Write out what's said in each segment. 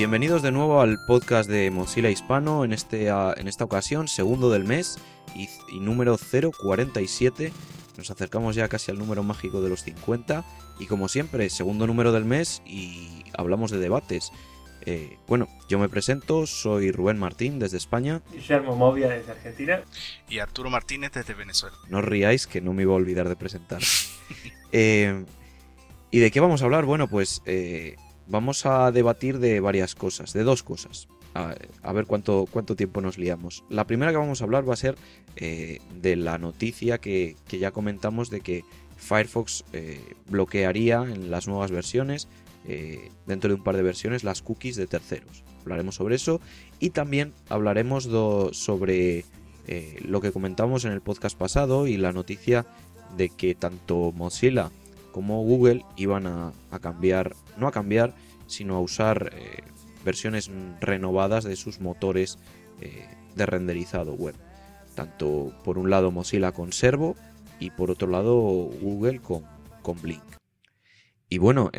Bienvenidos de nuevo al podcast de Mozilla Hispano, en, este, en esta ocasión, segundo del mes y, y número 047. Nos acercamos ya casi al número mágico de los 50 y como siempre, segundo número del mes y hablamos de debates. Eh, bueno, yo me presento, soy Rubén Martín desde España. Guillermo Movia desde Argentina. Y Arturo Martínez desde Venezuela. No os riáis que no me iba a olvidar de presentar. Eh, ¿Y de qué vamos a hablar? Bueno, pues eh, vamos a debatir de varias cosas, de dos cosas. A, ver cuánto, cuánto tiempo nos liamos. La primera que vamos a hablar va a ser de la noticia que, que, ya comentamos de que Firefox bloquearía en las nuevas versiones eh, dentro de un par de versiones las cookies de terceros. Hablaremos sobre eso y también hablaremos sobre eh, lo que comentamos en el podcast pasado y la noticia de que tanto Mozilla como Google iban a, cambiar, no a cambiar, sino a usar eh, versiones renovadas de sus motores de renderizado web. Tanto por un lado Mozilla con Servo y por otro lado Google con, con Blink. Y bueno,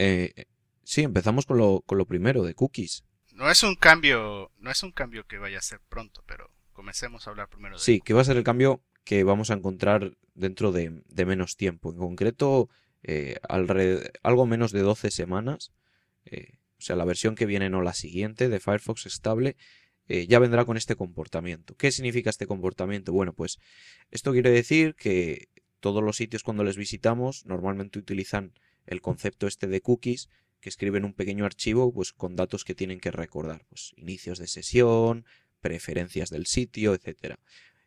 Sí, empezamos con lo, con lo primero, de cookies. No es un cambio, no es un cambio que vaya a ser pronto, pero comencemos a hablar primero de Sí, que va a ser el cambio que vamos a encontrar dentro de, menos tiempo. En concreto, eh, algo menos de 12 semanas. Eh, o sea, la versión que viene, no la siguiente, de Firefox estable, eh, ya vendrá con este comportamiento. ¿Qué significa este comportamiento? Bueno, pues esto quiere decir que todos los sitios cuando les visitamos normalmente utilizan el concepto este de cookies que escriben un pequeño archivo pues, con datos que tienen que recordar, pues, inicios de sesión, preferencias del sitio, etc.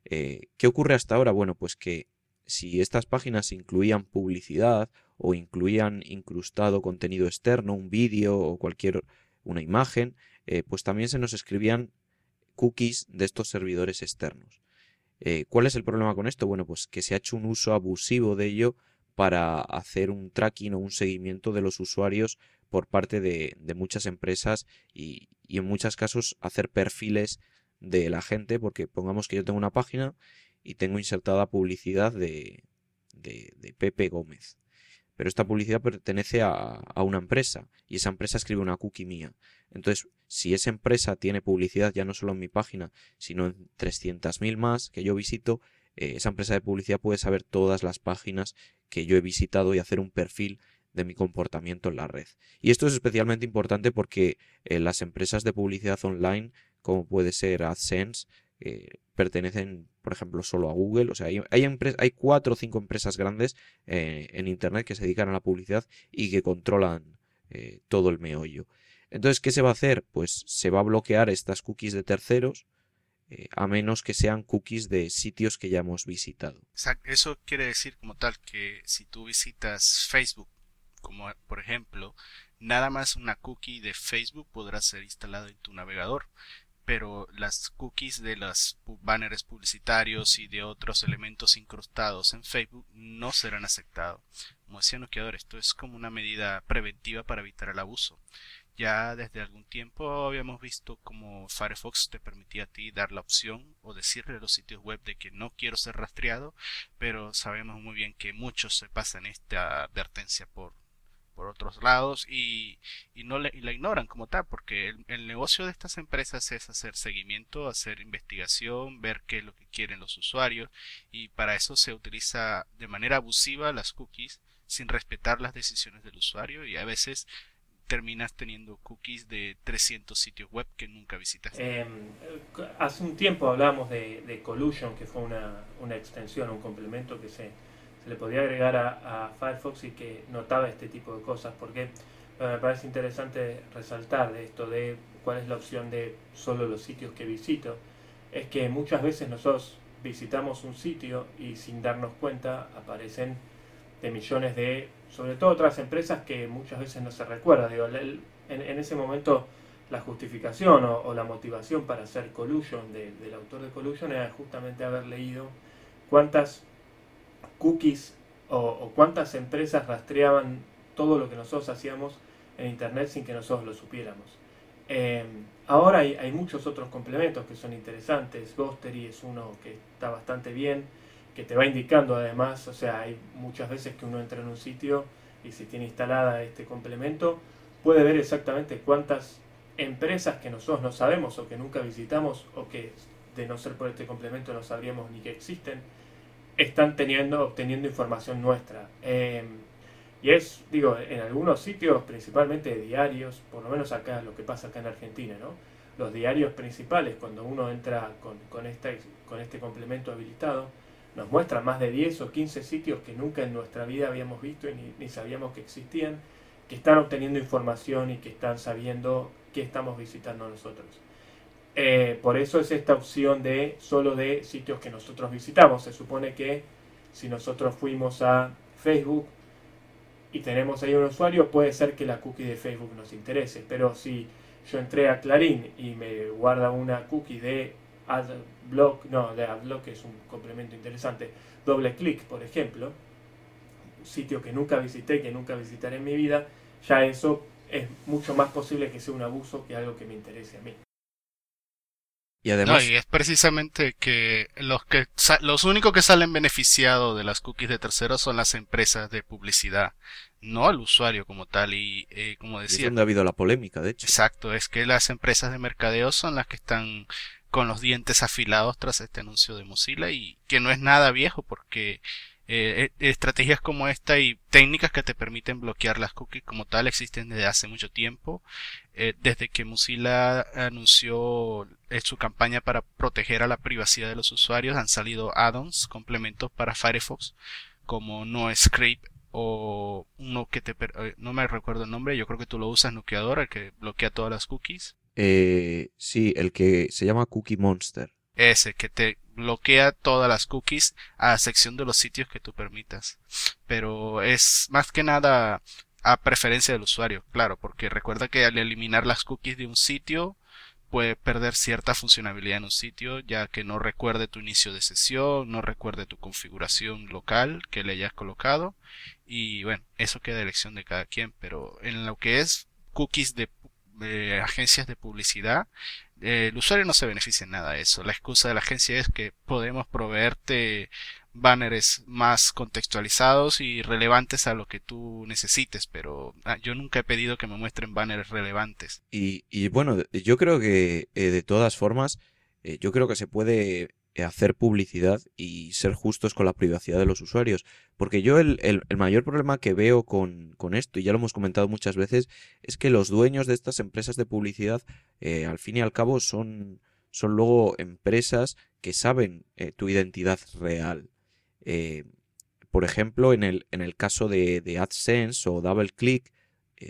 Eh, ¿Qué ocurre hasta ahora? Bueno, pues que si estas páginas incluían publicidad o incluían incrustado contenido externo, un vídeo o cualquier una imagen, eh, pues también se nos escribían cookies de estos servidores externos. Eh, ¿Cuál es el problema con esto? Bueno, pues que se ha hecho un uso abusivo de ello para hacer un tracking o un seguimiento de los usuarios por parte de, muchas empresas y, en muchos casos hacer perfiles de la gente, porque pongamos que yo tengo una página y tengo insertada publicidad de, de, Pepe Gómez. Pero esta publicidad pertenece a, a, una empresa y esa empresa escribe una cookie mía. Entonces, si esa empresa tiene publicidad ya no solo en mi página, sino en 300.000 más que yo visito, eh, esa empresa de publicidad puede saber todas las páginas que yo he visitado y hacer un perfil de mi comportamiento en la red. Y esto es especialmente importante porque eh, las empresas de publicidad online, como puede ser AdSense, eh, pertenecen, por ejemplo, solo a Google. O sea, hay, cuatro o cinco empresas grandes eh, en Internet que se dedican a la publicidad y que controlan todo el meollo. Entonces, ¿qué se va a hacer? Pues se va a bloquear estas cookies de terceros a menos que sean cookies de sitios que ya hemos visitado. Eso quiere decir como tal que si tú visitas Facebook como por ejemplo, nada más una cookie de Facebook podrá ser instalada en tu navegador, pero las cookies de los banners publicitarios y de otros elementos incrustados en Facebook no serán aceptados. Como decía Noqueador, esto es como una medida preventiva para evitar el abuso. Ya desde algún tiempo habíamos visto como Firefox te permitía a ti dar la opción o decirle a los sitios web de que no quiero ser rastreado, pero sabemos muy bien que muchos se pasan esta advertencia por por otros lados y, y no le, la ignoran como tal, porque el, negocio de estas empresas es hacer seguimiento, hacer investigación, ver qué es lo que quieren los usuarios y para eso se utiliza de manera abusiva las cookies sin respetar las decisiones del usuario y a veces terminas teniendo cookies de 300 sitios web que nunca visitaste. Em, hace un tiempo hablábamos de, de Collusion, que fue una, una extensión, un complemento que se se le podía agregar a, Firefox y que notaba este tipo de cosas, porque me parece interesante resaltar de esto de cuál es la opción de solo los sitios que visito, es que muchas veces nosotros visitamos un sitio y sin darnos cuenta aparecen de millones de, sobre todo otras empresas que muchas veces no se recuerda. Digo, en, ese momento la justificación o, la motivación para hacer Collusion del autor de Collusion era justamente haber leído cuántas cookies o, cuántas empresas rastreaban todo lo que nosotros hacíamos en Internet sin que nosotros lo supiéramos. Em, ahora hay, muchos otros complementos que son interesantes. Ghostery es uno que está bastante bien, que te va indicando además, o sea, hay muchas veces que uno entra en un sitio y si tiene instalada este complemento, puede ver exactamente cuántas empresas que nosotros no sabemos o que nunca visitamos o que de no ser por este complemento no sabríamos ni que existen, están teniendo, obteniendo información nuestra. Em, y es, digo, en algunos sitios, principalmente diarios, por lo menos acá, lo que pasa acá en Argentina, ¿no? Los diarios principales, cuando uno entra con, con, este, con este complemento habilitado, nos muestran más de 10 o 15 sitios que nunca en nuestra vida habíamos visto y ni, ni sabíamos que existían, que están obteniendo información y que están sabiendo qué estamos visitando nosotros. Eh, por eso es esta opción de solo de sitios que nosotros visitamos. Se supone que si nosotros fuimos a Facebook y tenemos ahí un usuario, puede ser que la cookie de Facebook nos interese. Pero si yo entré a Clarín y me guarda una cookie de AdBlock, no, de AdBlock es un complemento interesante, doble clic, por ejemplo, sitio que nunca visité, que nunca visitaré en mi vida, ya eso es mucho más posible que sea un abuso que algo que me interese a mí. Y además. es precisamente que los que los únicos que salen beneficiados de las cookies de terceros son las empresas de publicidad, no al usuario como tal. Y eh, como decía. es donde ha habido la polémica, de hecho. Exacto, es que las empresas de mercadeo son las que están con los dientes afilados tras este anuncio de Mozilla y que no es nada viejo porque eh, eh, estrategias como esta y técnicas que te permiten bloquear las cookies como tal existen desde hace mucho tiempo. Eh, desde que Mozilla anunció su campaña para proteger a la privacidad de los usuarios, han salido add-ons, complementos para Firefox, como NoScript o uno que te... no me recuerdo el nombre, yo creo que tú lo usas, Nukeador, el que bloquea todas las cookies. Eh, sí, el que se llama Cookie Monster. Ese, que te bloquea todas las cookies a sección de los sitios que tú permitas. Pero es más que nada a preferencia del usuario, claro, porque recuerda que al eliminar las cookies de un sitio puede perder cierta funcionalidad en un sitio, ya que no recuerde tu inicio de sesión, no recuerde tu configuración local que le hayas colocado y bueno, eso queda elección de cada quien, pero en lo que es cookies de agencias de publicidad, el usuario no se beneficia en nada de eso. La excusa de la agencia es que podemos proveerte banners más contextualizados y relevantes a lo que tú necesites, pero ah, yo nunca he pedido que me muestren banners relevantes. Y, y bueno, yo creo que eh, de todas formas, eh, yo creo que se puede hacer publicidad y ser justos con la privacidad de los usuarios. Porque yo el, el, mayor problema que veo con, con, esto, y ya lo hemos comentado muchas veces, es que los dueños de estas empresas de publicidad, eh, al fin y al cabo, son, son luego empresas que saben eh, tu identidad real. Eh, por ejemplo, en el, en el caso de, de AdSense o DoubleClick,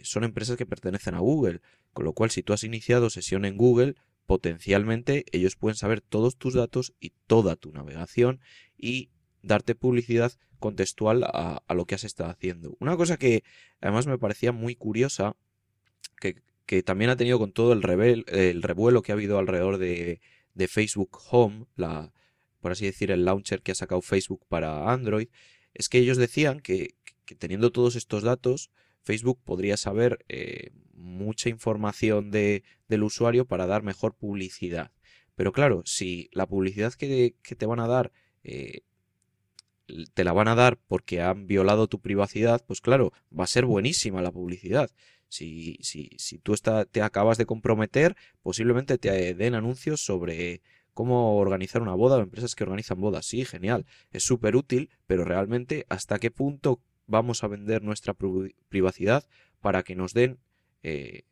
son empresas que pertenecen a Google. Con lo cual, si tú has iniciado sesión en Google, potencialmente ellos pueden saber todos tus datos y toda tu navegación y darte publicidad contextual a, lo que has estado haciendo. Una cosa que además me parecía muy curiosa, que, también ha tenido con todo el, el revuelo que ha habido alrededor de, Facebook Home, la, por así decir, el launcher que ha sacado Facebook para Android, es que ellos decían que, teniendo todos estos datos, Facebook podría saber eh, mucha información de, del usuario para dar mejor publicidad. Pero claro, si la publicidad que, te van a dar eh, te la van a dar porque han violado tu privacidad, pues claro, va a ser buenísima la publicidad. Si, si, si tú está, te acabas de comprometer, posiblemente te den anuncios sobre cómo organizar una boda o empresas que organizan bodas. Sí, genial, es súper útil, pero realmente hasta qué punto vamos a vender nuestra privacidad para que nos den eh,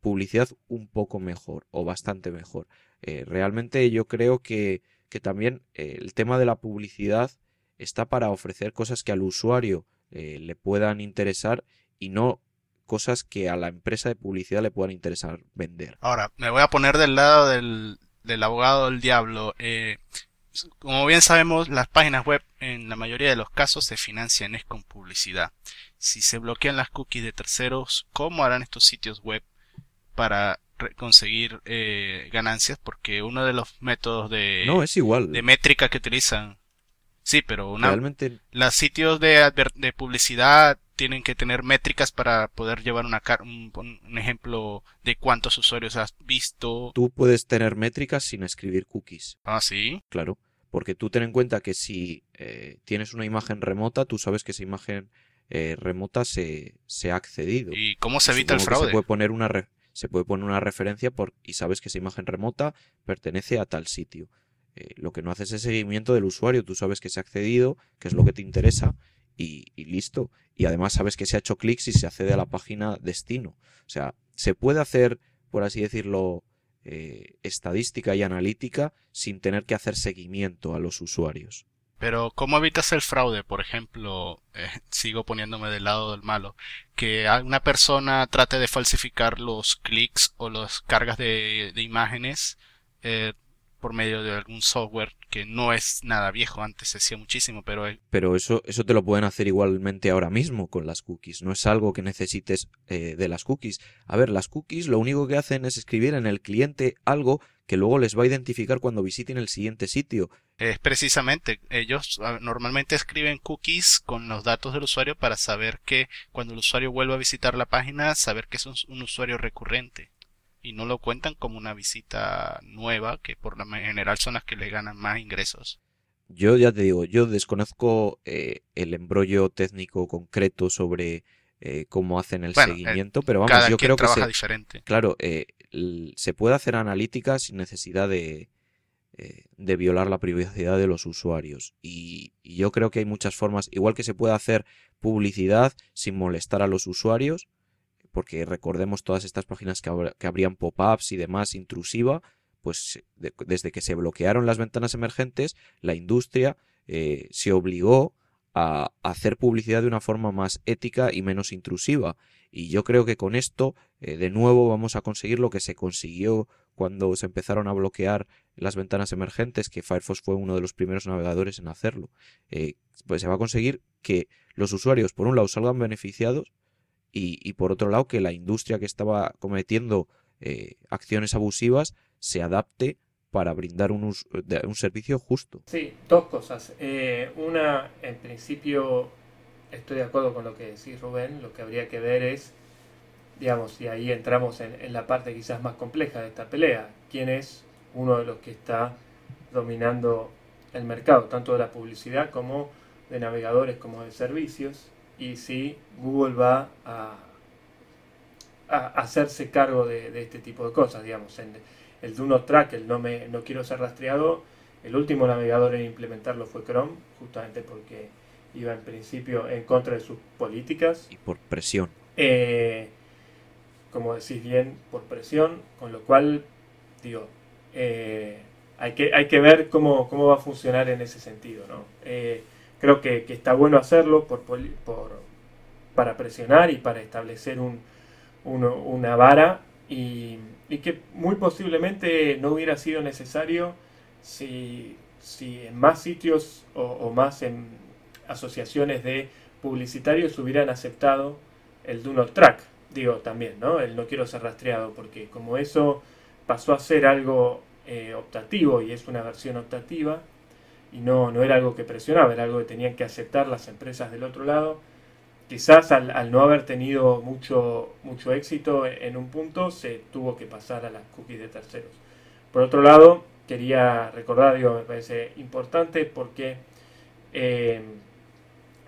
publicidad un poco mejor o bastante mejor. Eh, realmente yo creo que, también eh, el tema de la publicidad está para ofrecer cosas que al usuario le puedan interesar y no cosas que a la empresa de publicidad le puedan interesar vender. Ahora, me voy a poner del lado del, abogado del diablo. Como bien sabemos, las páginas web en la mayoría de los casos se financian es con publicidad si se bloquean las cookies de terceros, ¿cómo harán estos sitios web para conseguir eh, ganancias? Porque uno de los métodos de, no, es igual. de métrica que utilizan, sí, pero una, Realmente... los sitios de, de publicidad tienen que tener métricas para poder llevar una, un, un, ejemplo de cuántos usuarios has visto. Tú puedes tener métricas sin escribir cookies. Ah, sí. Claro, porque tú ten en cuenta que si eh, tienes una imagen remota, tú sabes que esa imagen eh, remota se, se, ha accedido. ¿Y cómo se evita el fraude? Se puede poner una se puede poner una referencia por, y sabes que esa imagen remota pertenece a tal sitio. Eh, lo que no haces es seguimiento del usuario, tú sabes que se ha accedido, que es lo que te interesa, y, listo. Y además sabes que se ha hecho clics y se accede a la página destino. O sea, se puede hacer, por así decirlo, eh, estadística y analítica sin tener que hacer seguimiento a los usuarios. Pero ¿cómo evitas el fraude? Por ejemplo, eh, sigo poniéndome del lado del malo, que una persona trate de falsificar los clics o las cargas de, imágenes eh, por medio de algún software que no es nada viejo, antes se hacía muchísimo, pero... Pero eso, eso te lo pueden hacer igualmente ahora mismo con las cookies, no es algo que necesites eh, de las cookies. A ver, las cookies lo único que hacen es escribir en el cliente algo que luego les va a identificar cuando visiten el siguiente sitio. Es precisamente, ellos normalmente escriben cookies con los datos del usuario para saber que cuando el usuario vuelva a visitar la página, saber que es un usuario recurrente y no lo cuentan como una visita nueva, que por lo general son las que le ganan más ingresos. Yo ya te digo, yo desconozco eh, el embrollo técnico concreto sobre eh, cómo hacen el seguimiento, pero vamos, yo creo que se, diferente. Claro, eh, se puede hacer analítica sin necesidad de, de violar la privacidad de los usuarios. Y, y, yo creo que hay muchas formas, igual que se puede hacer publicidad sin molestar a los usuarios, porque recordemos todas estas páginas que, que abrían pop-ups y demás intrusiva, pues desde que se bloquearon las ventanas emergentes, la industria eh, se obligó a, hacer publicidad de una forma más ética y menos intrusiva. Y yo creo que con esto, eh, de nuevo, vamos a conseguir lo que se consiguió cuando se empezaron a bloquear las ventanas emergentes, que Firefox fue uno de los primeros navegadores en hacerlo. Eh, pues se va a conseguir que los usuarios, por un lado, salgan beneficiados y, por otro lado que la industria que estaba cometiendo eh, acciones abusivas se adapte para brindar un, un servicio justo. Sí, dos cosas. Eh, una, en principio, estoy de acuerdo con lo que decís Rubén, lo que habría que ver es, digamos, y ahí entramos en, en la parte quizás más compleja de esta pelea, quién es uno de los que está dominando el mercado, tanto de la publicidad como de navegadores como de servicios y si Google va a, hacerse cargo de, este tipo de cosas, digamos, en el Do Not Track, el no, me, no quiero ser rastreado, el último navegador en implementarlo fue Chrome, justamente porque iba en principio en contra de sus políticas. Y por presión. Eh, como decís bien, por presión, con lo cual, digo, eh, hay, que, hay que ver cómo, cómo va a funcionar en ese sentido, ¿no? Eh, creo que, está bueno hacerlo por, para presionar y para establecer un, una vara y, que muy posiblemente no hubiera sido necesario si, en más sitios o, más en asociaciones de publicitarios hubieran aceptado el Do Not Track, digo también, ¿no? El no quiero ser rastreado, porque como eso pasó a ser algo eh, optativo y es una versión optativa, y no, no era algo que presionaba, era algo que tenían que aceptar las empresas del otro lado. Quizás al, no haber tenido mucho, mucho éxito en un punto, se tuvo que pasar a las cookies de terceros. Por otro lado, quería recordar, digo, me parece importante porque, eh,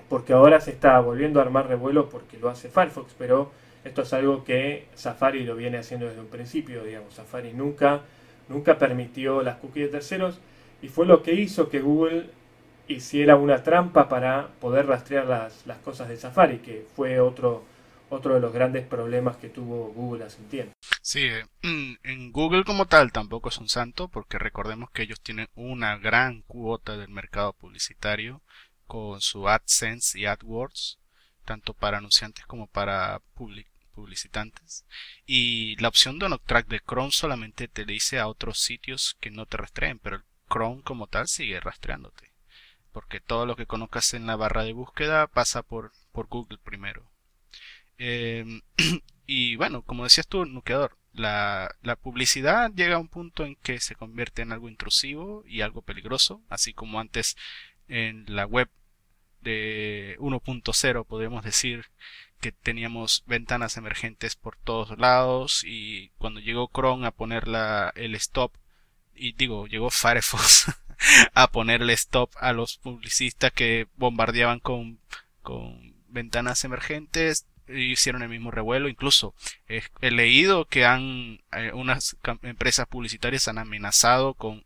porque ahora se está volviendo a armar revuelo porque lo hace Firefox, pero esto es algo que Safari lo viene haciendo desde un principio, digamos, Safari nunca, nunca permitió las cookies de terceros y fue lo que hizo que Google hiciera una trampa para poder rastrear las, las cosas de Safari, que fue otro, otro de los grandes problemas que tuvo Google hace un tiempo. Sí, en Google como tal tampoco es un santo, porque recordemos que ellos tienen una gran cuota del mercado publicitario con su AdSense y AdWords, tanto para anunciantes como para publicitantes. Y la opción de Track de Chrome solamente te dice a otros sitios que no te rastreen, pero el Chrome como tal sigue rastreándote. Porque todo lo que conozcas en la barra de búsqueda pasa por, por Google primero. Em, y bueno, como decías tú, nucleador, la, la, publicidad llega a un punto en que se convierte en algo intrusivo y algo peligroso, así como antes en la web de 1.0 podemos decir que teníamos ventanas emergentes por todos lados y cuando llegó Chrome a poner la, el stop y digo, llegó Firefox a ponerle stop a los publicistas que bombardeaban con, con ventanas emergentes. hicieron el mismo revuelo. Incluso he leído que han eh, unas empresas publicitarias han amenazado con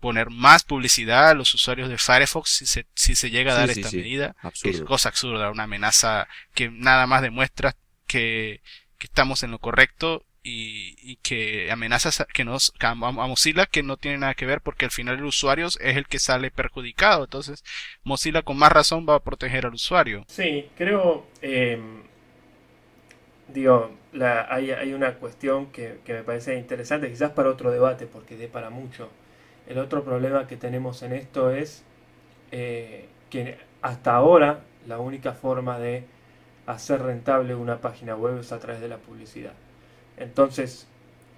poner más publicidad a los usuarios de Firefox si se, si se llega a dar esta medida. es cosa absurda, una amenaza que nada más demuestra que, que estamos en lo correcto y, que amenazas que nos a Mozilla que no tiene nada que ver porque al final el usuario es el que sale perjudicado. Entonces Mozilla con más razón va a proteger al usuario. Sí creo eh, digo hay, hay, una cuestión que, que, me parece interesante quizás para otro debate porque dé para mucho. El otro problema que tenemos en esto es eh, que hasta ahora la única forma de hacer rentable una página web es a través de la publicidad entonces,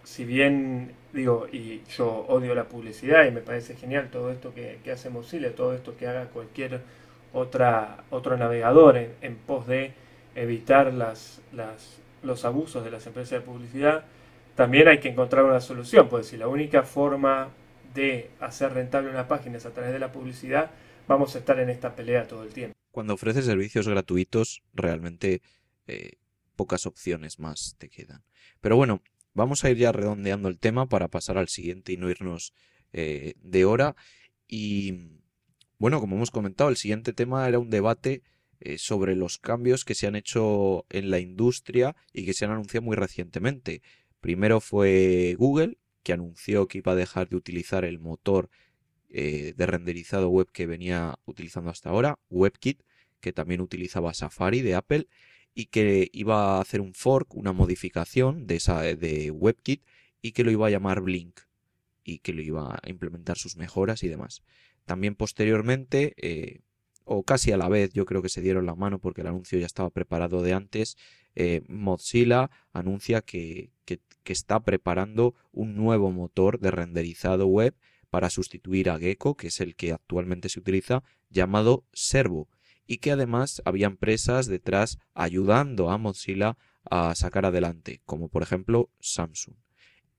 si bien digo, y yo odio la publicidad y me parece genial todo esto que, que hace Mozilla, todo esto que haga cualquier otra, otro navegador en, pos de evitar las, las, los abusos de las empresas de publicidad, también hay que encontrar una solución, pues si la única forma de hacer rentable una página es a través de la publicidad, vamos a estar en esta pelea todo el tiempo. Cuando ofreces servicios gratuitos, realmente eh, pocas opciones más te quedan. Pero bueno, vamos a ir ya redondeando el tema para pasar al siguiente y no irnos eh, de hora. Y bueno, como hemos comentado, el siguiente tema era un debate eh, sobre los cambios que se han hecho en la industria y que se han anunciado muy recientemente. Primero fue Google, que anunció que iba a dejar de utilizar el motor eh, de renderizado web que venía utilizando hasta ahora, WebKit, que también utilizaba Safari de Apple y que iba a hacer un fork, una modificación de, esa, de WebKit y que lo iba a llamar Blink y que lo iba a implementar sus mejoras y demás. También posteriormente, eh, o casi a la vez, yo creo que se dieron la mano porque el anuncio ya estaba preparado de antes, eh, Mozilla anuncia que, que, está preparando un nuevo motor de renderizado web para sustituir a Gecko, que es el que actualmente se utiliza, llamado Servo y que además había empresas detrás ayudando a Mozilla a sacar adelante, como por ejemplo Samsung.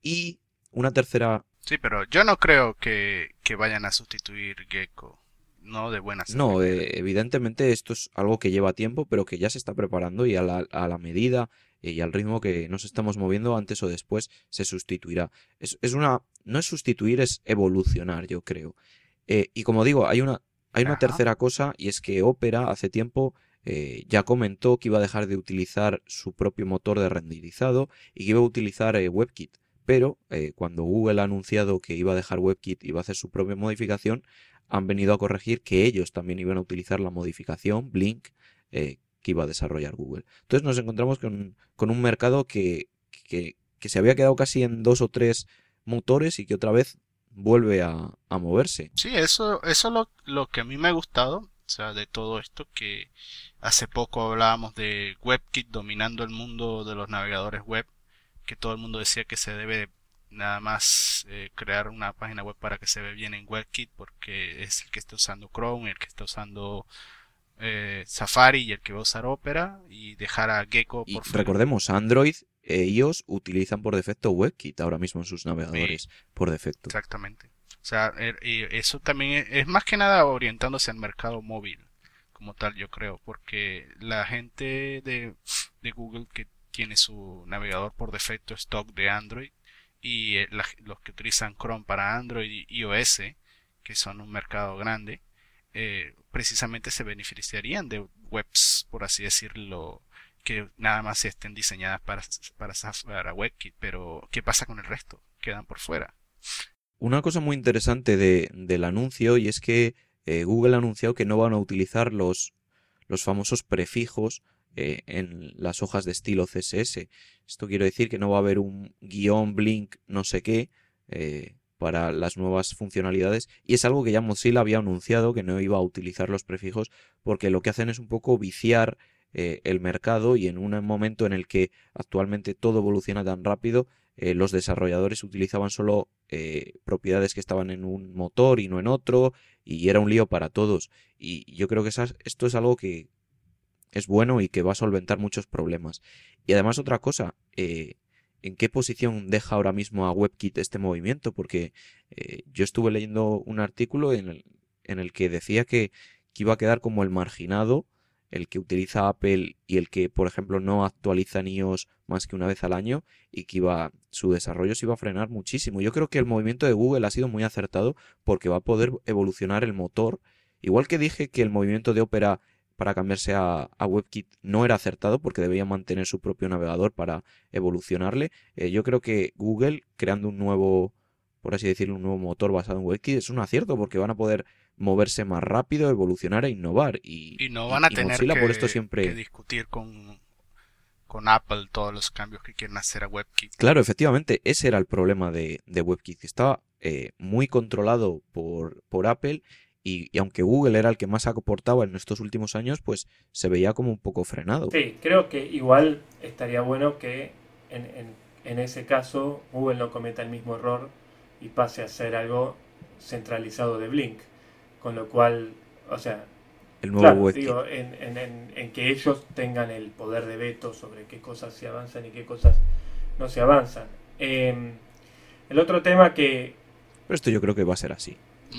Y una tercera... Sí, pero yo no creo que, vayan a sustituir Gecko. No de buenas. No, eh, evidentemente esto es algo que lleva tiempo, pero que ya se está preparando y a la, a la medida y al ritmo que nos estamos moviendo antes o después se sustituirá. Es, una, no es sustituir, es evolucionar, yo creo. Eh, y como digo, hay una hay una tercera cosa y es que Opera hace tiempo eh, ya comentó que iba a dejar de utilizar su propio motor de renderizado y que iba a utilizar eh, WebKit. Pero eh, cuando Google ha anunciado que iba a dejar WebKit y iba a hacer su propia modificación, han venido a corregir que ellos también iban a utilizar la modificación Blink que iba a desarrollar Google. Entonces nos encontramos con, un mercado que, que, que se había quedado casi en dos o tres motores y que otra vez vuelve a, moverse. Sí, eso, eso es lo, lo, que a mí me ha gustado, o sea, de todo esto, que hace poco hablábamos de WebKit dominando el mundo de los navegadores web, que todo el mundo decía que se debe nada más eh, crear una página web para que se vea bien en WebKit, porque es el que está usando Chrome, el que está usando eh, Safari y el que va a usar Opera, y dejar a Gecko por y Recordemos, Android ellos utilizan por defecto WebKit ahora mismo en sus navegadores, por defecto. Exactamente. O sea, er, eso también es, más que nada orientándose al mercado móvil, como tal, yo creo, porque la gente de, Google que tiene su navegador por defecto stock de Android y eh, los que utilizan Chrome para Android y iOS, que son un mercado grande, eh, precisamente se beneficiarían de webs, por así decirlo, que nada más estén diseñadas para, para, WebKit, pero ¿qué pasa con el resto? Quedan por fuera. Una cosa muy interesante de, del anuncio y es que eh, Google ha anunciado que no van a utilizar los, los famosos prefijos eh, en las hojas de estilo CSS. Esto quiere decir que no va a haber un guion, blink, no sé qué, eh, para las nuevas funcionalidades. Y es algo que ya Mozilla había anunciado que no iba a utilizar los prefijos porque lo que hacen es un poco viciar eh, el mercado y en un momento en el que actualmente todo evoluciona tan rápido, eh, los desarrolladores utilizaban solo eh, propiedades que estaban en un motor y no en otro y era un lío para todos. Y yo creo que esto es algo que es bueno y que va a solventar muchos problemas. Y además otra cosa, ¿en qué posición deja ahora mismo a WebKit este movimiento? Porque yo estuve leyendo un artículo en el, en el que decía que iba a quedar como el marginado el que utiliza Apple y el que, por ejemplo, no actualiza iOS más que una vez al año y que iba, su desarrollo se iba a frenar muchísimo. Yo creo que el movimiento de Google ha sido muy acertado porque va a poder evolucionar el motor. Igual que dije que el movimiento de Opera para cambiarse a, WebKit no era acertado porque debía mantener su propio navegador para evolucionarle. Eh, yo creo que Google, creando un nuevo, por así decirlo, un nuevo motor basado en WebKit, es un acierto porque van a poder moverse más rápido, evolucionar e innovar. Y, no van a tener que, por esto siempre... discutir con, con Apple todos los cambios que quieren hacer a WebKit. Claro, efectivamente, ese era el problema de, de WebKit. Estaba eh, muy controlado por, por Apple y, aunque Google era el que más aportaba en estos últimos años, pues se veía como un poco frenado. Sí, creo que igual estaría bueno que en, en, ese caso Google no cometa el mismo error y pase a ser algo centralizado de Blink. Con lo cual, o sea, el nuevo digo, en, en, en, que ellos tengan el poder de veto sobre qué cosas se avanzan y qué cosas no se avanzan. Em, el otro tema que... Pero esto yo creo que va a ser así.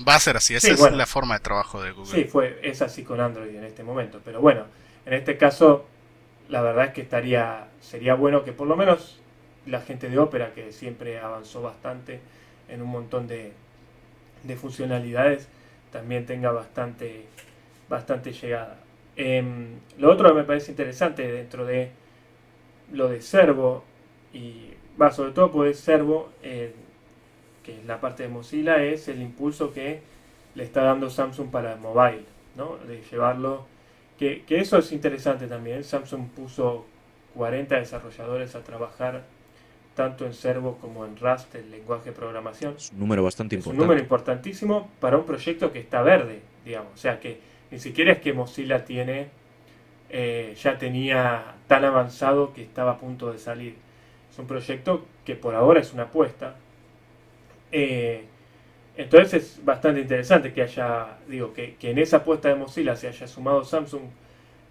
Va a ser así, esa es la forma de trabajo de Google. Sí, fue, es así con Android en este momento. Pero bueno, en este caso, la verdad es que estaría, sería bueno que por lo menos la gente de Opera, que siempre avanzó bastante en un montón de, de funcionalidades, también tenga bastante, bastante llegada. Em, lo otro que me parece interesante dentro de lo de Servo, y va sobre todo pues Servo, eh, que es la parte de Mozilla, es el impulso que le está dando Samsung para el mobile, ¿no? de llevarlo, que, que eso es interesante también. Samsung puso 40 desarrolladores a trabajar tanto en Servo como en Rust, el lenguaje de programación. Es un número bastante importante. un número importantísimo para un proyecto que está verde, digamos. O sea que ni siquiera es que Mozilla tiene, eh, ya tenía tan avanzado que estaba a punto de salir. Es un proyecto que por ahora es una apuesta. Eh, entonces es bastante interesante que haya, digo, que, que en esa apuesta de Mozilla se haya sumado Samsung,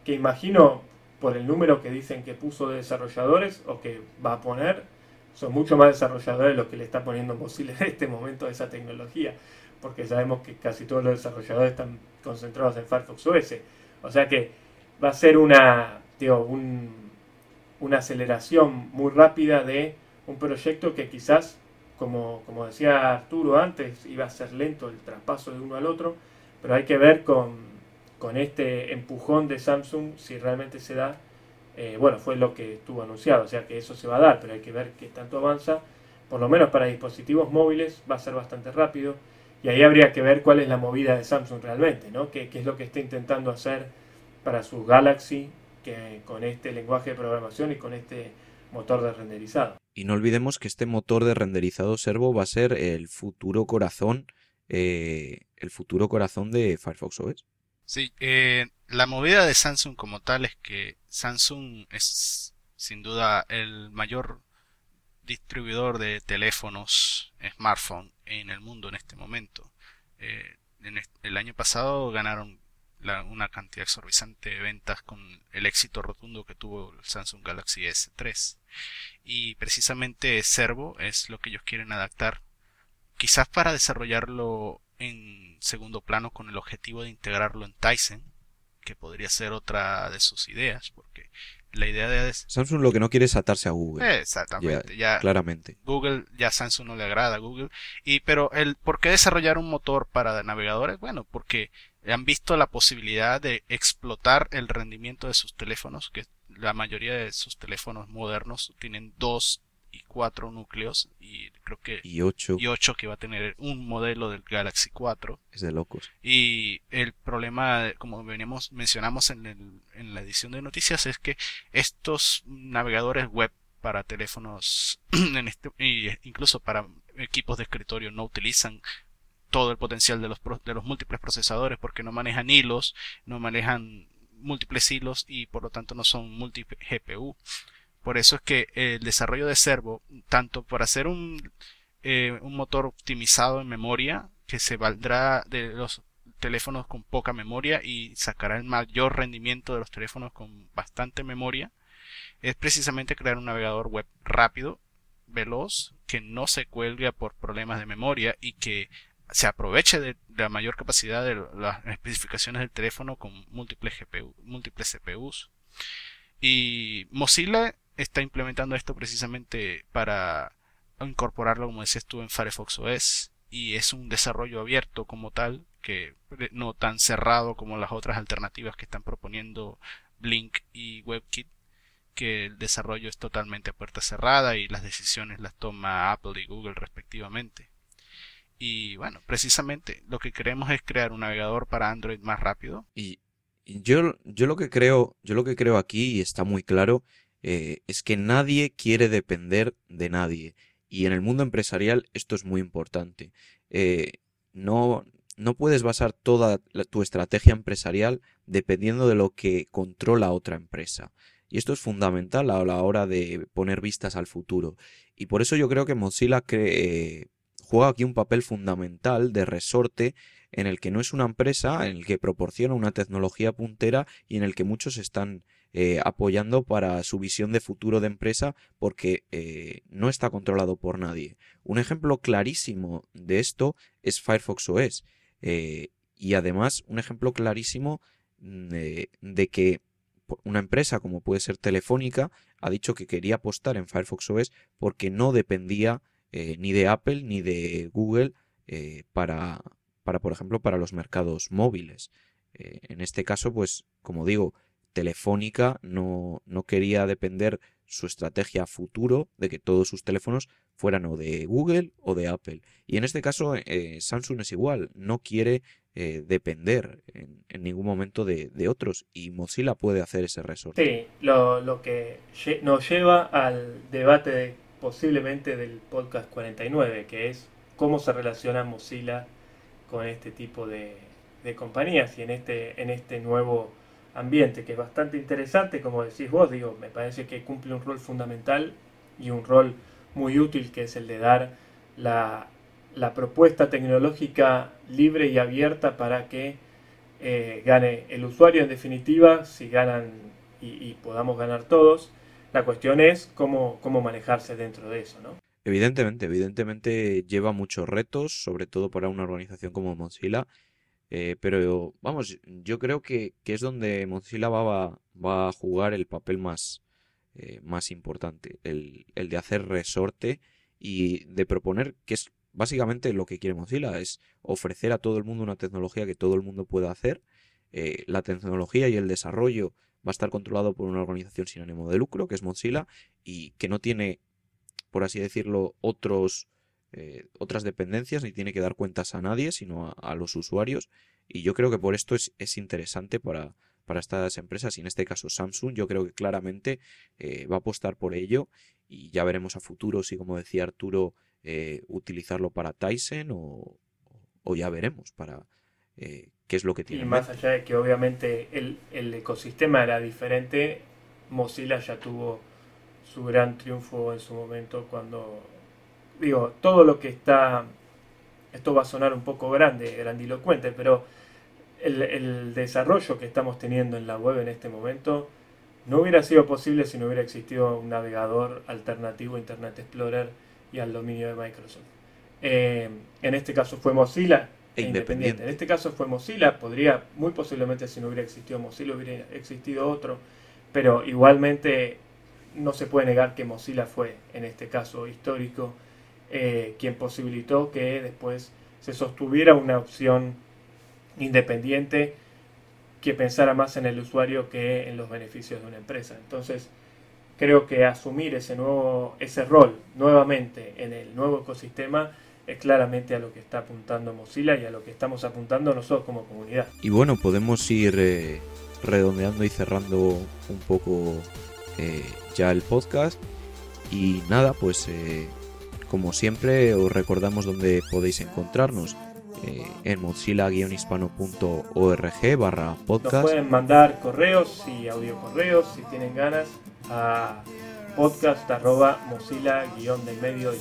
que imagino por el número que dicen que puso de desarrolladores o que va a poner, son mucho más desarrolladores los que le está poniendo Mozilla en este momento a esa tecnología, porque sabemos que casi todos los desarrolladores están concentrados en Firefox OS. O sea que va a ser una, digo, una aceleración muy rápida de un proyecto que quizás, como, como decía Arturo antes, iba a ser lento el traspaso de uno al otro, pero hay que ver con, con este empujón de Samsung si realmente se da eh, bueno, fue lo que estuvo anunciado, o sea que eso se va a dar, pero hay que ver qué tanto avanza. Por lo menos para dispositivos móviles va a ser bastante rápido y ahí habría que ver cuál es la movida de Samsung realmente, ¿no? ¿Qué, es lo que está intentando hacer para su Galaxy que, con este lenguaje de programación y con este motor de renderizado. Y no olvidemos que este motor de renderizado servo va a ser el futuro corazón, eh, el futuro corazón de Firefox OS. Sí, eh, la movida de Samsung como tal es que Samsung es sin duda el mayor distribuidor de teléfonos smartphone en el mundo en este momento. Eh, en el año pasado ganaron una cantidad exorbitante de ventas con el éxito rotundo que tuvo el Samsung Galaxy S3. Y precisamente Servo es lo que ellos quieren adaptar, quizás para desarrollarlo en segundo plano con el objetivo de integrarlo en Tyson, que podría ser otra de sus ideas, porque la idea de Samsung lo que no quiere es atarse a Google. Exactamente, ya, claramente. Google ya Samsung no le agrada a Google y pero el por qué desarrollar un motor para navegadores, bueno, porque han visto la posibilidad de explotar el rendimiento de sus teléfonos, que la mayoría de sus teléfonos modernos tienen dos y cuatro núcleos y creo que y ocho. y ocho que va a tener un modelo del Galaxy 4 es de locos. Y el problema como venimos mencionamos en, el, en la edición de noticias es que estos navegadores web para teléfonos en este, incluso para equipos de escritorio no utilizan todo el potencial de los, de los múltiples procesadores porque no manejan hilos no manejan múltiples hilos y por lo tanto no son multi GPU por eso es que el desarrollo de Servo, tanto por hacer un, eh, un motor optimizado en memoria, que se valdrá de los teléfonos con poca memoria y sacará el mayor rendimiento de los teléfonos con bastante memoria, es precisamente crear un navegador web rápido, veloz, que no se cuelgue por problemas de memoria y que se aproveche de, la mayor capacidad de las especificaciones del teléfono con múltiples, GPU, múltiples CPUs. Y Mozilla está implementando esto precisamente para incorporarlo, como decías tú, en Firefox OS. Y es un desarrollo abierto como tal, que no tan cerrado como las otras alternativas que están proponiendo Blink y WebKit, que el desarrollo es totalmente a puerta cerrada y las decisiones las toma Apple y Google respectivamente. Y bueno, precisamente lo que queremos es crear un navegador para Android más rápido. Y yo, yo lo que creo, yo lo que creo aquí, y está muy claro, eh, es que nadie quiere depender de nadie. Y en el mundo empresarial esto es muy importante. Eh, no, no puedes basar toda tu estrategia empresarial dependiendo de lo que controla otra empresa. Y esto es fundamental a la hora de poner vistas al futuro. Y por eso yo creo que Mozilla eh, juega aquí un papel fundamental de resorte en el que no es una empresa, en el que proporciona una tecnología puntera y en el que muchos están eh, apoyando para su visión de futuro de empresa porque eh, no está controlado por nadie. Un ejemplo clarísimo de esto es Firefox OS eh, y además un ejemplo clarísimo mm, de que una empresa como puede ser Telefónica ha dicho que quería apostar en Firefox OS porque no dependía ni de Apple ni de Google para, para, por ejemplo, para los mercados móviles. en este caso, pues, como digo, Telefónica no, no quería depender su estrategia futuro de que todos sus teléfonos fueran o de Google o de Apple. Y en este caso eh, Samsung es igual, no quiere eh, depender en, ningún momento de, otros y Mozilla puede hacer ese resorte. Sí, lo, lo que nos lleva al debate posiblemente del podcast 49, que es cómo se relaciona Mozilla con este tipo de, de compañías y en este, en este nuevo ambiente, que es bastante interesante, como decís vos, digo, me parece que cumple un rol fundamental y un rol muy útil, que es el de dar la, propuesta tecnológica libre y abierta para que eh, gane el usuario en definitiva, si ganan y, podamos ganar todos. La cuestión es cómo, cómo manejarse dentro de eso, ¿no? Evidentemente, evidentemente lleva muchos retos, sobre todo para una organización como Mozilla, eh, pero vamos, yo creo que, es donde Mozilla va, va, a jugar el papel más, eh, más importante, el, de hacer resorte y de proponer, que es básicamente lo que quiere Mozilla, es ofrecer a todo el mundo una tecnología que todo el mundo pueda hacer. Eh, la tecnología y el desarrollo va a estar controlado por una organización sin ánimo de lucro, que es Mozilla, y que no tiene, por así decirlo, otros eh, otras dependencias ni tiene que dar cuentas a nadie, sino a, los usuarios. Y yo creo que por esto es, interesante para, para, estas empresas y en este caso Samsung. Yo creo que claramente eh, va a apostar por ello y ya veremos a futuro si, como decía Arturo, eh, utilizarlo para Tyson o, ya veremos para qué es lo que tiene. Y más allá de que obviamente el, el ecosistema era diferente, Mozilla ya tuvo su gran triunfo en su momento cuando digo, todo lo que está, esto va a sonar un poco grande, grandilocuente, pero el, desarrollo que estamos teniendo en la web en este momento no hubiera sido posible si no hubiera existido un navegador alternativo a Internet Explorer y al dominio de Microsoft. Eh, en este caso fue Mozilla e, e independiente. En este caso fue Mozilla, podría, muy posiblemente si no hubiera existido Mozilla hubiera existido otro, pero igualmente no se puede negar que Mozilla fue, en este caso histórico, eh, quien posibilitó que después se sostuviera una opción independiente que pensara más en el usuario que en los beneficios de una empresa. Entonces, creo que asumir ese nuevo ese rol nuevamente en el nuevo ecosistema es claramente a lo que está apuntando Mozilla y a lo que estamos apuntando nosotros como comunidad. Y bueno, podemos ir eh, redondeando y cerrando un poco eh, ya el podcast. Y nada, pues como siempre, os recordamos dónde podéis encontrarnos eh, en mozilla-hispano.org barra podcast. Nos pueden mandar correos y audio correos si tienen ganas a podcast arroba mozilla medio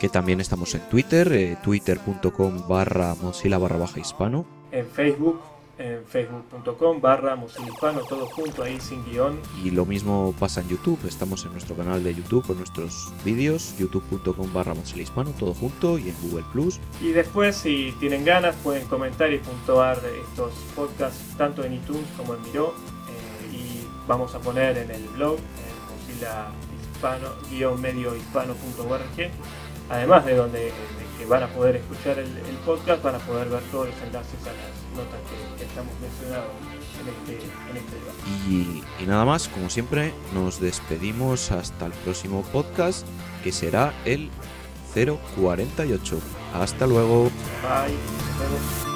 que también estamos en Twitter, eh, twitter.com barra mozilla barra baja hispano en Facebook en facebook.com barra Hispano, todo junto ahí sin guion. Y lo mismo pasa en YouTube, estamos en nuestro canal de YouTube con nuestros vídeos, youtube.com barra Hispano, todo junto y en Google Plus. Y después si tienen ganas pueden comentar y puntuar estos podcasts tanto en iTunes como en Miro. Eh, y vamos a poner en el blog, en Mozilla hispano, guion medio hispano.org, además de donde que van a poder escuchar el, podcast, van a poder ver todos los enlaces a las notas que, estamos mencionando en este, en este y, y nada más, como siempre, nos despedimos hasta el próximo podcast, que será el 048. Hasta luego. Bye.